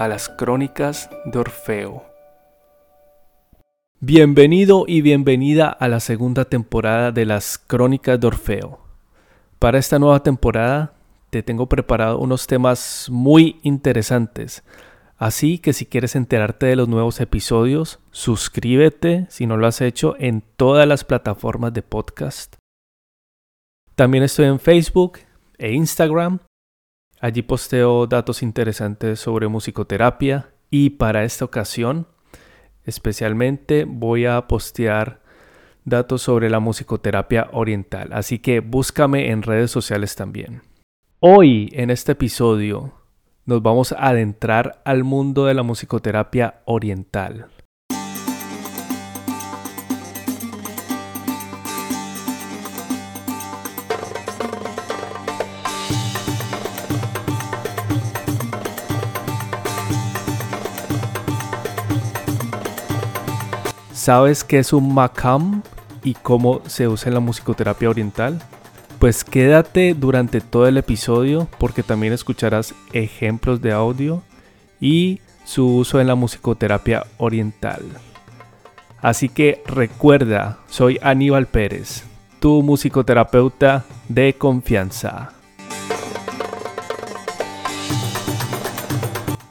a las crónicas de Orfeo. Bienvenido y bienvenida a la segunda temporada de las crónicas de Orfeo. Para esta nueva temporada te tengo preparado unos temas muy interesantes. Así que si quieres enterarte de los nuevos episodios, suscríbete si no lo has hecho en todas las plataformas de podcast. También estoy en Facebook e Instagram Allí posteo datos interesantes sobre musicoterapia y para esta ocasión especialmente voy a postear datos sobre la musicoterapia oriental, así que búscame en redes sociales también. Hoy en este episodio nos vamos a adentrar al mundo de la musicoterapia oriental. ¿Sabes qué es un makam y cómo se usa en la musicoterapia oriental? Pues quédate durante todo el episodio porque también escucharás ejemplos de audio y su uso en la musicoterapia oriental. Así que recuerda, soy Aníbal Pérez, tu musicoterapeuta de confianza.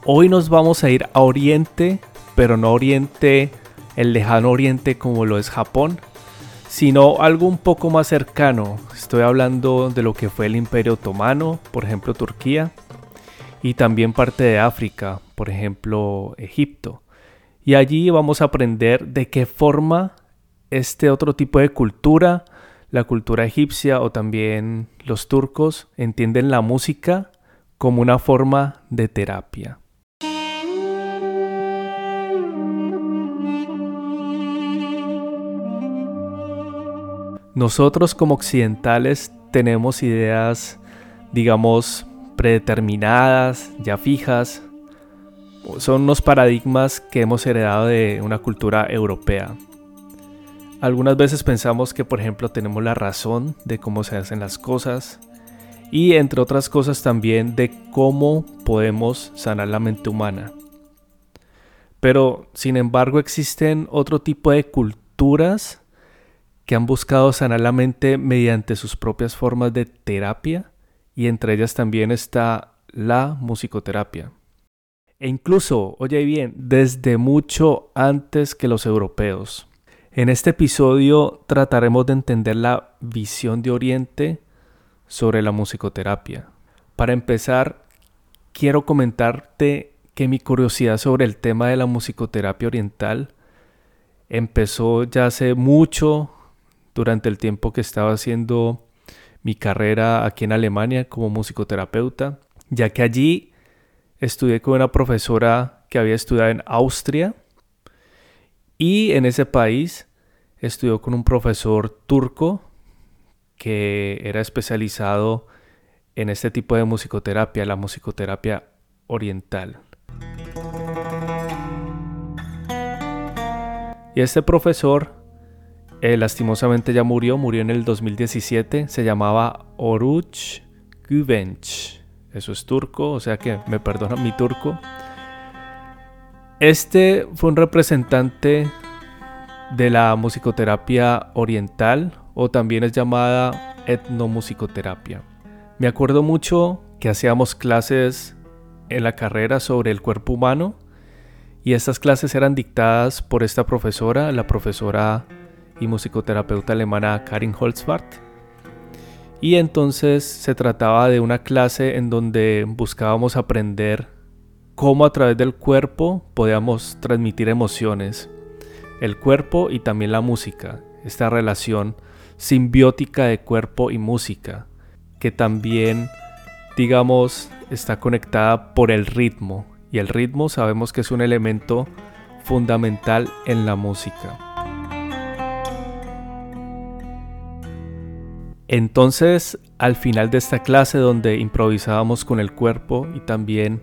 Hoy nos vamos a ir a Oriente, pero no Oriente el lejano oriente como lo es Japón, sino algo un poco más cercano. Estoy hablando de lo que fue el Imperio Otomano, por ejemplo Turquía, y también parte de África, por ejemplo Egipto. Y allí vamos a aprender de qué forma este otro tipo de cultura, la cultura egipcia o también los turcos, entienden la música como una forma de terapia. Nosotros como occidentales tenemos ideas, digamos, predeterminadas, ya fijas. Son unos paradigmas que hemos heredado de una cultura europea. Algunas veces pensamos que, por ejemplo, tenemos la razón de cómo se hacen las cosas y, entre otras cosas, también de cómo podemos sanar la mente humana. Pero, sin embargo, existen otro tipo de culturas que han buscado sanar la mente mediante sus propias formas de terapia y entre ellas también está la musicoterapia. E incluso, oye bien, desde mucho antes que los europeos. En este episodio trataremos de entender la visión de Oriente sobre la musicoterapia. Para empezar, quiero comentarte que mi curiosidad sobre el tema de la musicoterapia oriental empezó ya hace mucho durante el tiempo que estaba haciendo mi carrera aquí en Alemania como musicoterapeuta, ya que allí estudié con una profesora que había estudiado en Austria y en ese país estudió con un profesor turco que era especializado en este tipo de musicoterapia, la musicoterapia oriental. Y este profesor eh, lastimosamente ya murió, murió en el 2017. Se llamaba Oruç Güvenç. Eso es turco, o sea que me perdona mi turco. Este fue un representante de la musicoterapia oriental o también es llamada etnomusicoterapia. Me acuerdo mucho que hacíamos clases en la carrera sobre el cuerpo humano y estas clases eran dictadas por esta profesora, la profesora y musicoterapeuta alemana Karin Holzbart. Y entonces se trataba de una clase en donde buscábamos aprender cómo a través del cuerpo podíamos transmitir emociones. El cuerpo y también la música, esta relación simbiótica de cuerpo y música, que también, digamos, está conectada por el ritmo y el ritmo sabemos que es un elemento fundamental en la música. Entonces, al final de esta clase donde improvisábamos con el cuerpo y también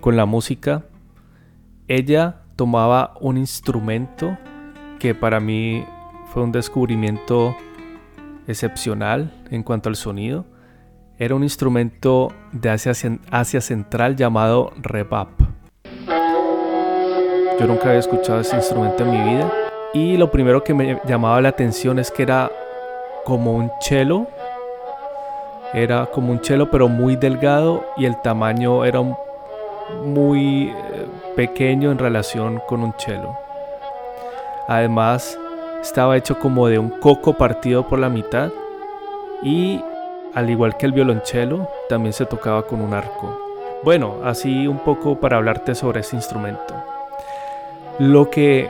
con la música, ella tomaba un instrumento que para mí fue un descubrimiento excepcional en cuanto al sonido. Era un instrumento de Asia, Central llamado rebab. Yo nunca había escuchado ese instrumento en mi vida y lo primero que me llamaba la atención es que era como un cello. Era como un cello pero muy delgado y el tamaño era muy eh, pequeño en relación con un cello. Además, estaba hecho como de un coco partido por la mitad y al igual que el violonchelo, también se tocaba con un arco. Bueno, así un poco para hablarte sobre ese instrumento. Lo que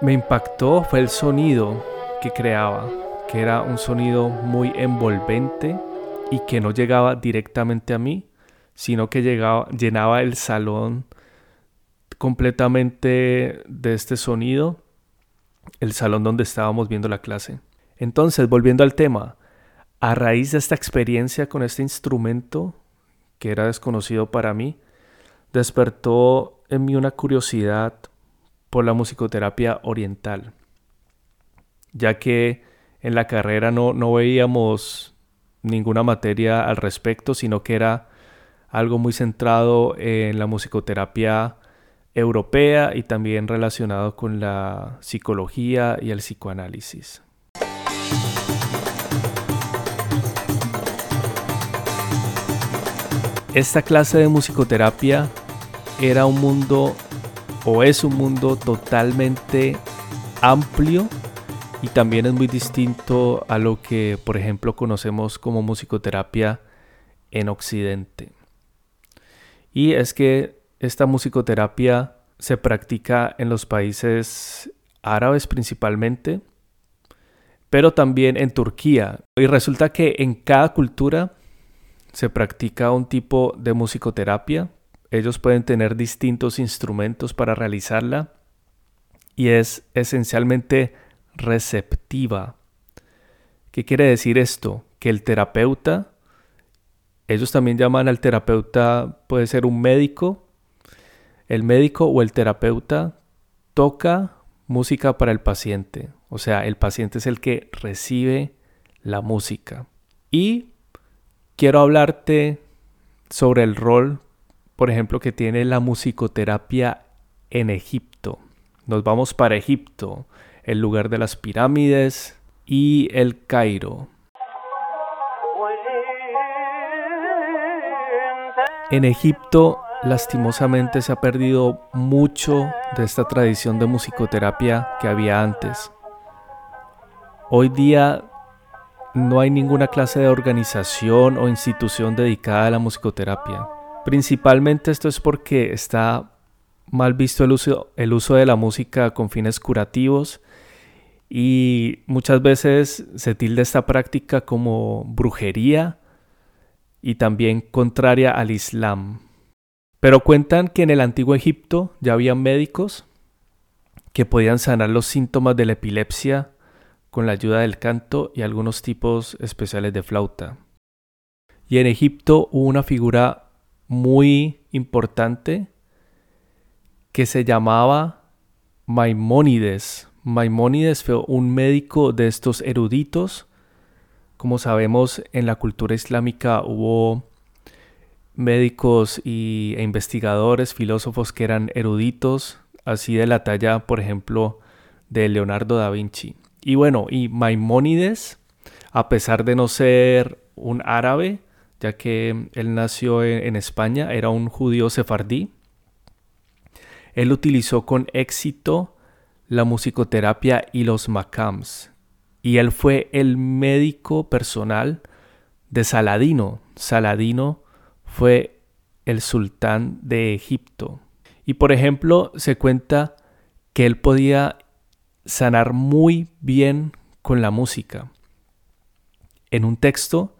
me impactó fue el sonido que creaba era un sonido muy envolvente y que no llegaba directamente a mí, sino que llegaba, llenaba el salón completamente de este sonido, el salón donde estábamos viendo la clase. Entonces, volviendo al tema, a raíz de esta experiencia con este instrumento, que era desconocido para mí, despertó en mí una curiosidad por la musicoterapia oriental, ya que en la carrera no, no veíamos ninguna materia al respecto, sino que era algo muy centrado en la musicoterapia europea y también relacionado con la psicología y el psicoanálisis. Esta clase de musicoterapia era un mundo o es un mundo totalmente amplio y también es muy distinto a lo que, por ejemplo, conocemos como musicoterapia en Occidente. Y es que esta musicoterapia se practica en los países árabes principalmente, pero también en Turquía. Y resulta que en cada cultura se practica un tipo de musicoterapia. Ellos pueden tener distintos instrumentos para realizarla y es esencialmente receptiva. ¿Qué quiere decir esto? Que el terapeuta, ellos también llaman al terapeuta, puede ser un médico, el médico o el terapeuta toca música para el paciente, o sea, el paciente es el que recibe la música. Y quiero hablarte sobre el rol, por ejemplo, que tiene la musicoterapia en Egipto. Nos vamos para Egipto el lugar de las pirámides y el Cairo. En Egipto, lastimosamente, se ha perdido mucho de esta tradición de musicoterapia que había antes. Hoy día no hay ninguna clase de organización o institución dedicada a la musicoterapia. Principalmente esto es porque está mal visto el uso, el uso de la música con fines curativos y muchas veces se tilda esta práctica como brujería y también contraria al Islam. Pero cuentan que en el antiguo Egipto ya había médicos que podían sanar los síntomas de la epilepsia con la ayuda del canto y algunos tipos especiales de flauta. Y en Egipto hubo una figura muy importante que se llamaba Maimónides. Maimónides fue un médico de estos eruditos. Como sabemos, en la cultura islámica hubo médicos y, e investigadores, filósofos que eran eruditos, así de la talla, por ejemplo, de Leonardo da Vinci. Y bueno, y Maimónides, a pesar de no ser un árabe, ya que él nació en España, era un judío sefardí, él utilizó con éxito la musicoterapia y los macams. Y él fue el médico personal de Saladino. Saladino fue el sultán de Egipto. Y por ejemplo, se cuenta que él podía sanar muy bien con la música. En un texto,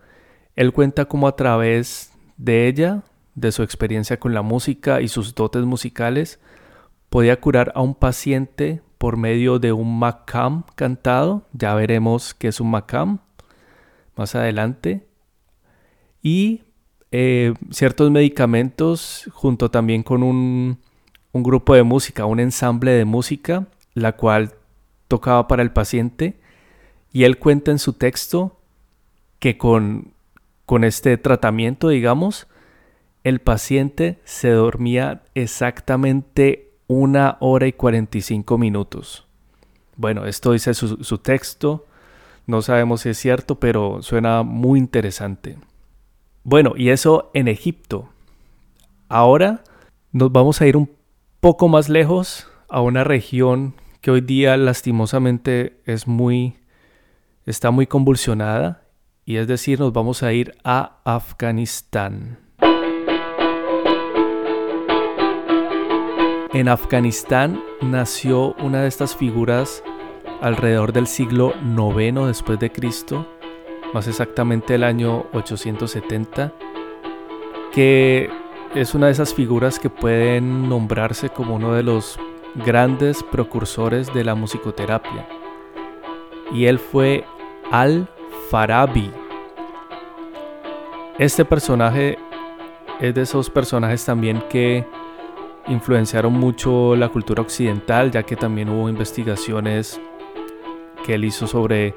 él cuenta cómo a través de ella, de su experiencia con la música y sus dotes musicales, podía curar a un paciente por medio de un macam cantado. Ya veremos qué es un macam más adelante. Y eh, ciertos medicamentos junto también con un, un grupo de música, un ensamble de música, la cual tocaba para el paciente. Y él cuenta en su texto que con, con este tratamiento, digamos, el paciente se dormía exactamente una hora y 45 minutos. Bueno, esto dice su, texto. No sabemos si es cierto, pero suena muy interesante. Bueno, y eso en Egipto. Ahora nos vamos a ir un poco más lejos a una región que hoy día lastimosamente es muy está muy convulsionada y es decir, nos vamos a ir a Afganistán. En Afganistán nació una de estas figuras alrededor del siglo IX después de Cristo, más exactamente el año 870, que es una de esas figuras que pueden nombrarse como uno de los grandes precursores de la musicoterapia. Y él fue Al-Farabi. Este personaje es de esos personajes también que influenciaron mucho la cultura occidental, ya que también hubo investigaciones que él hizo sobre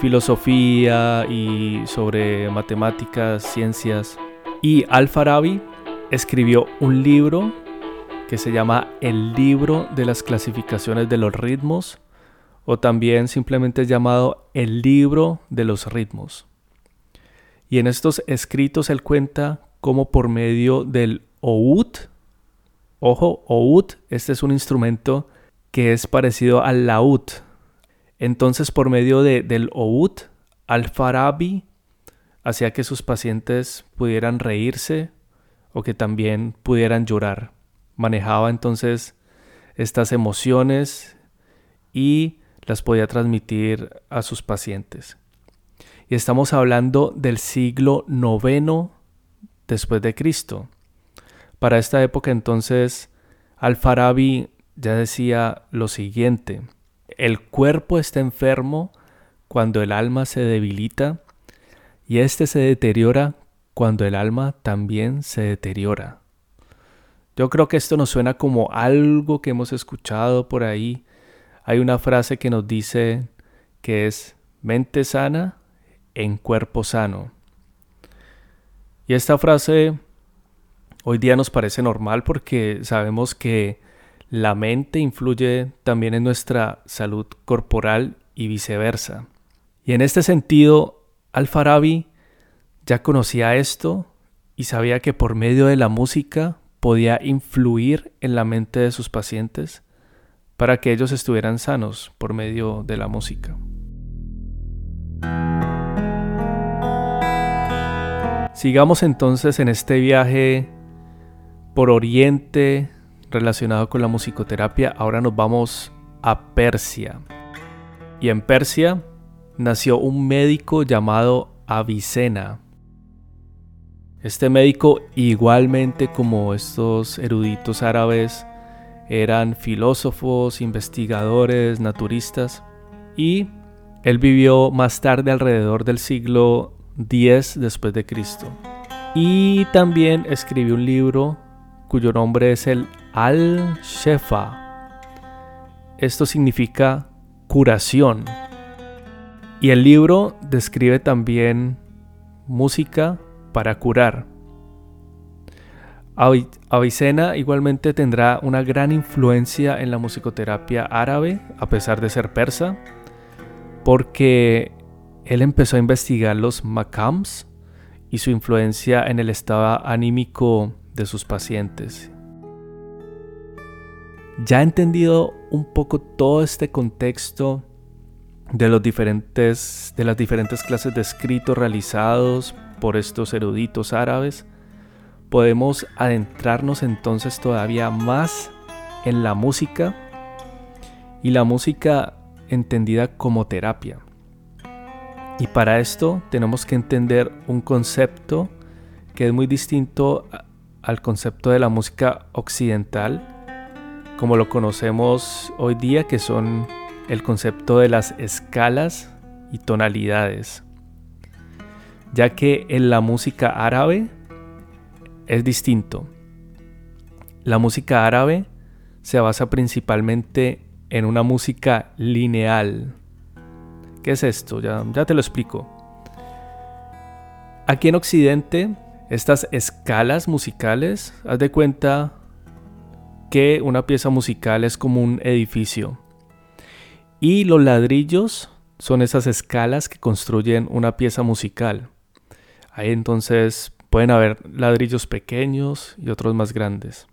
filosofía y sobre matemáticas, ciencias. Y Al-Farabi escribió un libro que se llama El libro de las clasificaciones de los ritmos o también simplemente llamado El libro de los ritmos. Y en estos escritos él cuenta cómo por medio del oud, Ojo, oud, este es un instrumento que es parecido al laúd. Entonces, por medio de, del oud, Al-Farabi hacía que sus pacientes pudieran reírse o que también pudieran llorar. Manejaba entonces estas emociones y las podía transmitir a sus pacientes. Y estamos hablando del siglo IX después de Cristo. Para esta época entonces Al-Farabi ya decía lo siguiente, el cuerpo está enfermo cuando el alma se debilita y éste se deteriora cuando el alma también se deteriora. Yo creo que esto nos suena como algo que hemos escuchado por ahí. Hay una frase que nos dice que es mente sana en cuerpo sano. Y esta frase hoy día nos parece normal porque sabemos que la mente influye también en nuestra salud corporal y viceversa. Y en este sentido, Al-Farabi ya conocía esto y sabía que por medio de la música podía influir en la mente de sus pacientes para que ellos estuvieran sanos por medio de la música. Sigamos entonces en este viaje por Oriente relacionado con la musicoterapia, ahora nos vamos a Persia. Y en Persia nació un médico llamado Avicena. Este médico, igualmente como estos eruditos árabes, eran filósofos, investigadores, naturistas, y él vivió más tarde alrededor del siglo X después de Cristo. Y también escribió un libro cuyo nombre es el Al-Shefa. Esto significa curación. Y el libro describe también música para curar. Avicena igualmente tendrá una gran influencia en la musicoterapia árabe, a pesar de ser persa, porque él empezó a investigar los makams y su influencia en el estado anímico de sus pacientes. Ya entendido un poco todo este contexto de, los diferentes, de las diferentes clases de escritos realizados por estos eruditos árabes, podemos adentrarnos entonces todavía más en la música y la música entendida como terapia. Y para esto tenemos que entender un concepto que es muy distinto al concepto de la música occidental, como lo conocemos hoy día, que son el concepto de las escalas y tonalidades, ya que en la música árabe es distinto. La música árabe se basa principalmente en una música lineal. ¿Qué es esto? Ya, ya te lo explico. Aquí en Occidente, estas escalas musicales, haz de cuenta que una pieza musical es como un edificio. Y los ladrillos son esas escalas que construyen una pieza musical. Ahí entonces pueden haber ladrillos pequeños y otros más grandes.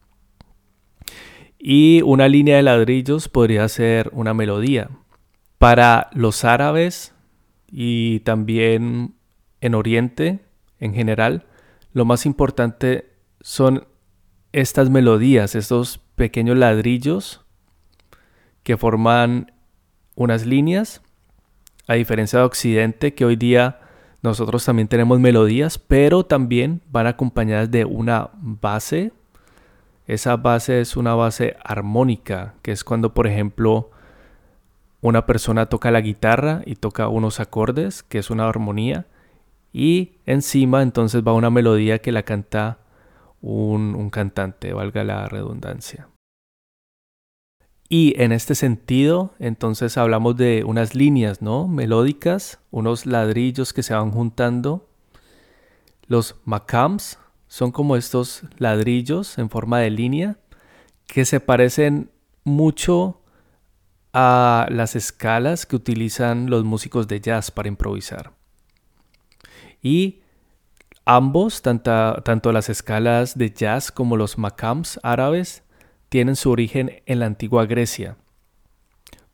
Y una línea de ladrillos podría ser una melodía. Para los árabes y también en Oriente en general, lo más importante son estas melodías, estos pequeños ladrillos que forman unas líneas, a diferencia de Occidente, que hoy día nosotros también tenemos melodías, pero también van acompañadas de una base. Esa base es una base armónica, que es cuando, por ejemplo, una persona toca la guitarra y toca unos acordes, que es una armonía, y encima entonces va una melodía que la canta un, cantante, valga la redundancia. Y en este sentido, entonces hablamos de unas líneas, ¿no? Melódicas, unos ladrillos que se van juntando. Los makams son como estos ladrillos en forma de línea que se parecen mucho a las escalas que utilizan los músicos de jazz para improvisar. Y ambos, tanto, las escalas de jazz como los makams árabes, tienen su origen en la antigua Grecia.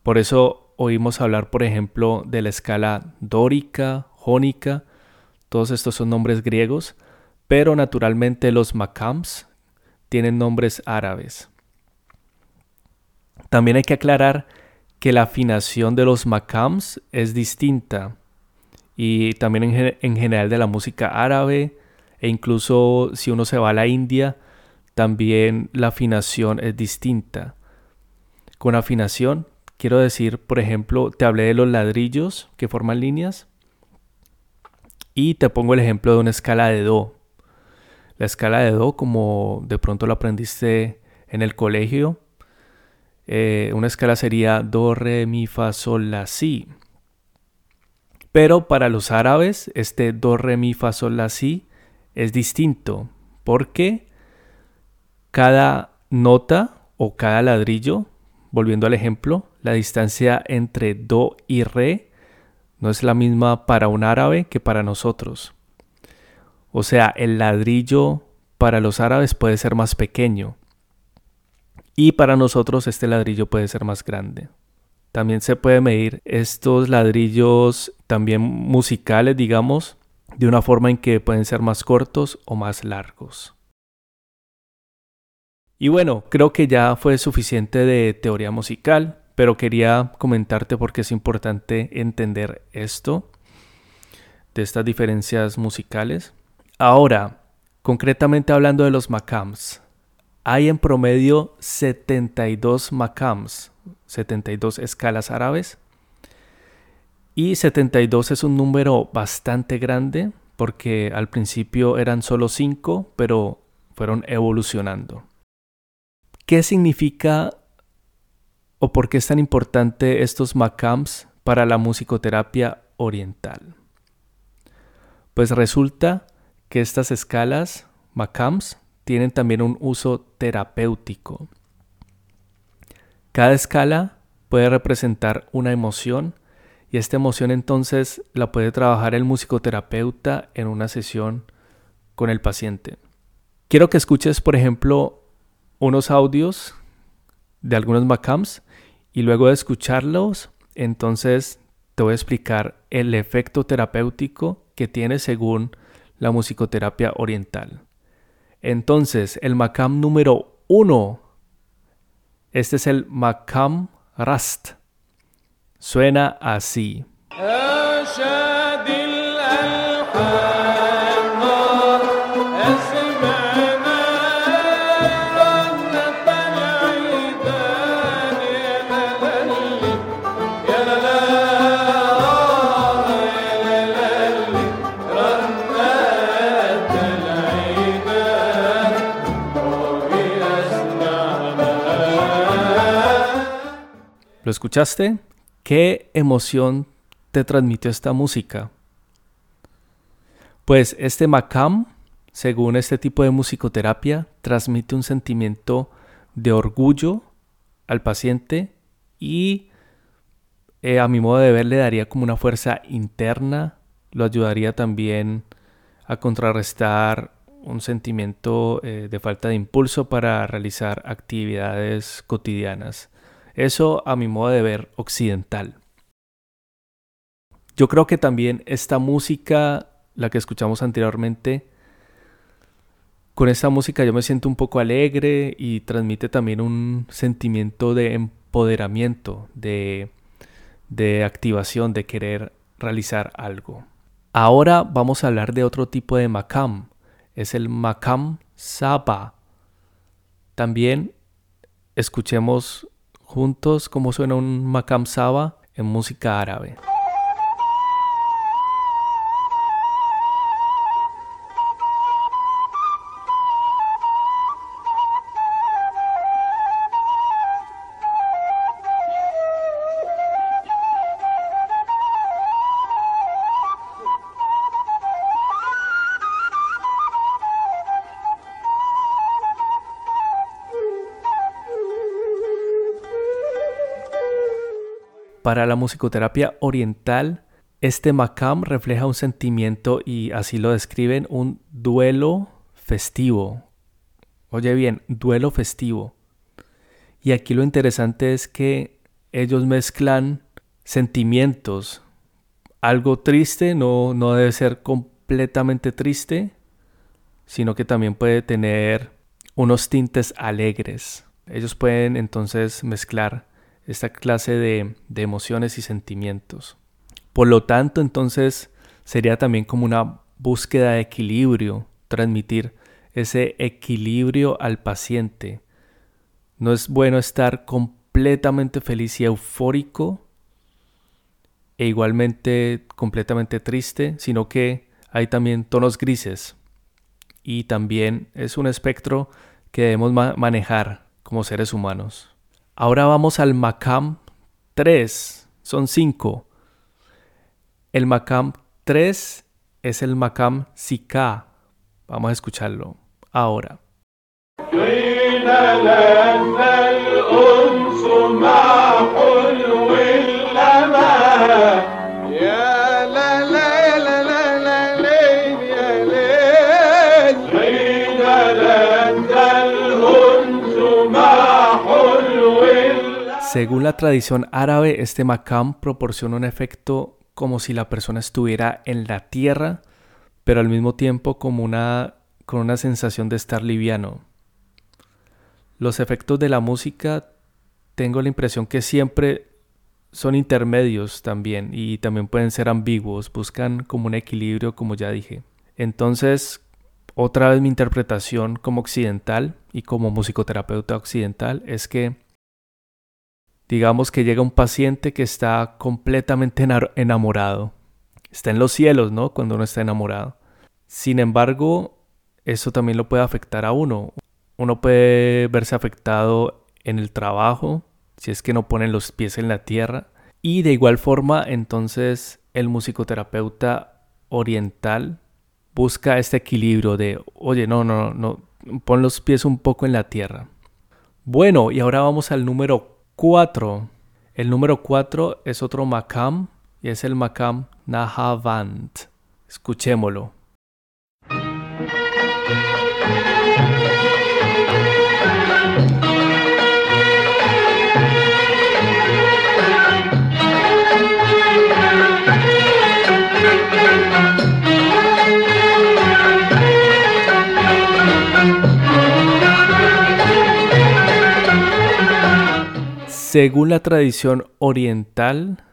Por eso oímos hablar, por ejemplo, de la escala dórica, jónica, todos estos son nombres griegos, pero naturalmente los makams tienen nombres árabes. También hay que aclarar que la afinación de los makams es distinta y también en, general de la música árabe e incluso si uno se va a la India, también la afinación es distinta. Con afinación quiero decir, por ejemplo, te hablé de los ladrillos que forman líneas y te pongo el ejemplo de una escala de Do. La escala de Do, como de pronto lo aprendiste en el colegio, eh, una escala sería Do, Re, Mi, Fa, Sol, La, Si. Pero para los árabes, este Do, Re, Mi, Fa, Sol, La, Si es distinto, porque cada nota o cada ladrillo, volviendo al ejemplo, la distancia entre Do y Re no es la misma para un árabe que para nosotros. O sea, el ladrillo para los árabes puede ser más pequeño y para nosotros este ladrillo puede ser más grande. También se puede medir estos ladrillos también musicales, digamos, de una forma en que pueden ser más cortos o más largos. Y bueno, creo que ya fue suficiente de teoría musical, pero quería comentarte porque es importante entender esto, de estas diferencias musicales. Ahora, concretamente hablando de los makams, hay en promedio 72 makams, 72 escalas árabes. Y 72 es un número bastante grande porque al principio eran solo 5, pero fueron evolucionando. ¿Qué significa o por qué es tan importante estos makams para la musicoterapia oriental? Pues resulta que estas escalas, MACAMS, tienen también un uso terapéutico. Cada escala puede representar una emoción esta emoción entonces la puede trabajar el musicoterapeuta en una sesión con el paciente. Quiero que escuches, por ejemplo, unos audios de algunos MACAMS y luego de escucharlos, entonces te voy a explicar el efecto terapéutico que tiene según la musicoterapia oriental. Entonces, el makam número uno, este es el makam rast. Suena así. ¿Lo escuchaste? ¿Qué emoción te transmitió esta música? Pues este Macam, según este tipo de musicoterapia, transmite un sentimiento de orgullo al paciente y eh, a mi modo de ver le daría como una fuerza interna, lo ayudaría también a contrarrestar un sentimiento eh, de falta de impulso para realizar actividades cotidianas. Eso a mi modo de ver occidental. Yo creo que también esta música, la que escuchamos anteriormente, con esta música yo me siento un poco alegre y transmite también un sentimiento de empoderamiento, de, de activación, de querer realizar algo. Ahora vamos a hablar de otro tipo de makam, es el makam saba. También escuchemos juntos cómo suena un makam saba en música árabe. Para la musicoterapia oriental, este makam refleja un sentimiento y así lo describen, un duelo festivo. Oye bien, duelo festivo. Y aquí lo interesante es que ellos mezclan sentimientos. Algo triste no, no debe ser completamente triste, sino que también puede tener unos tintes alegres. Ellos pueden entonces mezclar esta clase de, emociones y sentimientos. Por lo tanto, entonces sería también como una búsqueda de equilibrio, transmitir ese equilibrio al paciente. No es bueno estar completamente feliz y eufórico e igualmente completamente triste, sino que hay también tonos grises y también es un espectro que debemos manejar como seres humanos. Ahora vamos al Macam 3. Son 5. El Macam 3 es el Macam Sika. Vamos a escucharlo ahora. Según la tradición árabe, este makam proporciona un efecto como si la persona estuviera en la tierra, pero al mismo tiempo como una, con una sensación de estar liviano. Los efectos de la música tengo la impresión que siempre son intermedios también y también pueden ser ambiguos, buscan como un equilibrio como ya dije. Entonces, otra vez mi interpretación como occidental y como musicoterapeuta occidental es que Digamos que llega un paciente que está completamente enamorado. Está en los cielos, ¿no? Cuando uno está enamorado. Sin embargo, eso también lo puede afectar a uno. Uno puede verse afectado en el trabajo, si es que no ponen los pies en la tierra. Y de igual forma, entonces, el musicoterapeuta oriental busca este equilibrio de, oye, no, no, no, pon los pies un poco en la tierra. Bueno, y ahora vamos al número 4. El número 4 es otro makam y es el makam Nahavant. Escuchémoslo. Según la tradición oriental,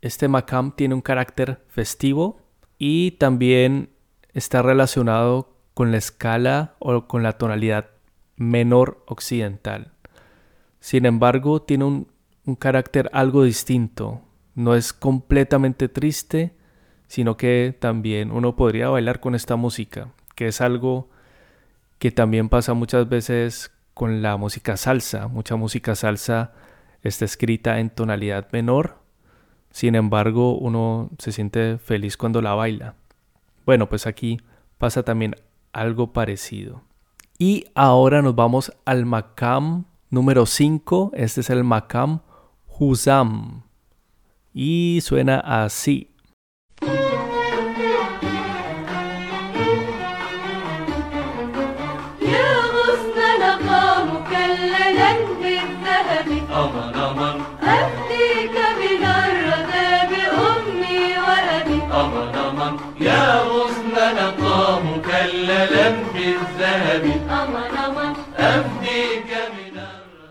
este makam tiene un carácter festivo y también está relacionado con la escala o con la tonalidad menor occidental. Sin embargo, tiene un, un carácter algo distinto. No es completamente triste, sino que también uno podría bailar con esta música, que es algo que también pasa muchas veces con la música salsa. Mucha música salsa está escrita en tonalidad menor, sin embargo uno se siente feliz cuando la baila. Bueno, pues aquí pasa también algo parecido. Y ahora nos vamos al Makam número 5. Este es el Makam Huzam. Y suena así.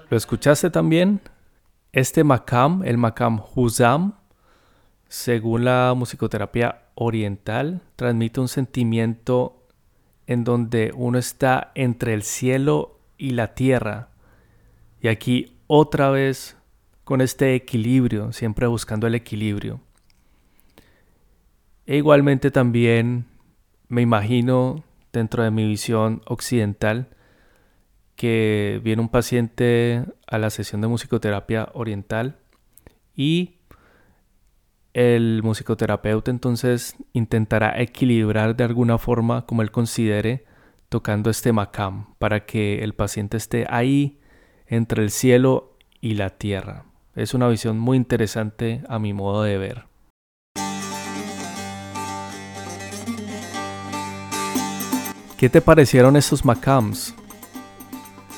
¿Lo escuchaste también? Este makam, el makam Huzam, según la musicoterapia oriental, transmite un sentimiento en donde uno está entre el cielo y la tierra. Y aquí otra vez con este equilibrio, siempre buscando el equilibrio. E igualmente también me imagino dentro de mi visión occidental que viene un paciente a la sesión de musicoterapia oriental y el musicoterapeuta entonces intentará equilibrar de alguna forma como él considere tocando este macam para que el paciente esté ahí entre el cielo y la tierra. Es una visión muy interesante a mi modo de ver. ¿Qué te parecieron estos macams?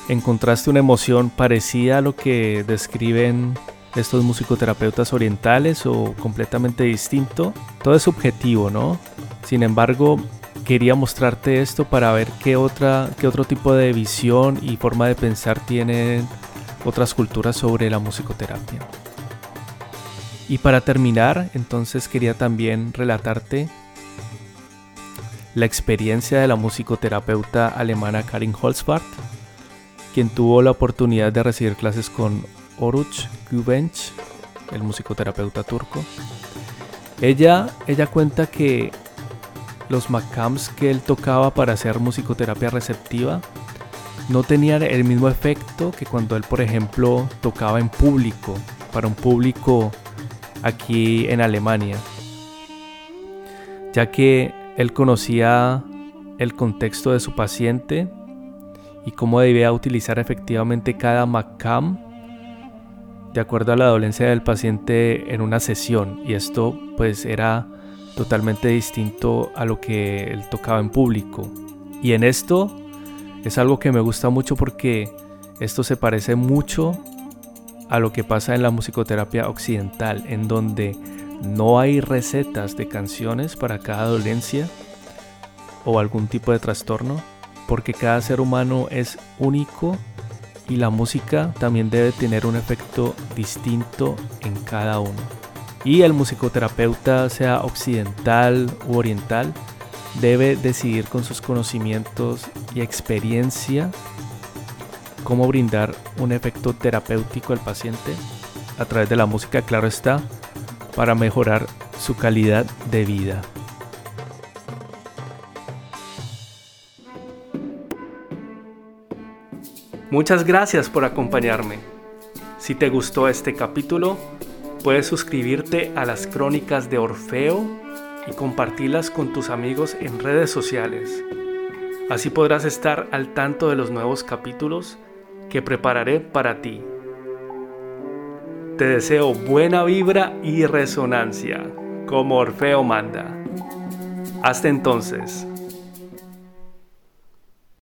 ¿Encontraste una emoción parecida a lo que describen estos musicoterapeutas orientales o completamente distinto? Todo es subjetivo, ¿no? Sin embargo, quería mostrarte esto para ver qué, otra, qué otro tipo de visión y forma de pensar tienen otras culturas sobre la musicoterapia. Y para terminar, entonces quería también relatarte la experiencia de la musicoterapeuta alemana Karin Holzbart, quien tuvo la oportunidad de recibir clases con Oruç Güvenç, el musicoterapeuta turco. Ella, ella cuenta que los makams que él tocaba para hacer musicoterapia receptiva no tenían el mismo efecto que cuando él, por ejemplo, tocaba en público, para un público aquí en Alemania, ya que él conocía el contexto de su paciente y cómo debía utilizar efectivamente cada MACAM de acuerdo a la dolencia del paciente en una sesión. Y esto pues era totalmente distinto a lo que él tocaba en público. Y en esto es algo que me gusta mucho porque esto se parece mucho a lo que pasa en la musicoterapia occidental, en donde no hay recetas de canciones para cada dolencia o algún tipo de trastorno, porque cada ser humano es único y la música también debe tener un efecto distinto en cada uno. Y el musicoterapeuta, sea occidental u oriental, debe decidir con sus conocimientos y experiencia cómo brindar un efecto terapéutico al paciente a través de la música, claro está, para mejorar su calidad de vida. Muchas gracias por acompañarme. Si te gustó este capítulo, puedes suscribirte a las crónicas de Orfeo y compartirlas con tus amigos en redes sociales. Así podrás estar al tanto de los nuevos capítulos que prepararé para ti. Te deseo buena vibra y resonancia, como Orfeo manda. Hasta entonces.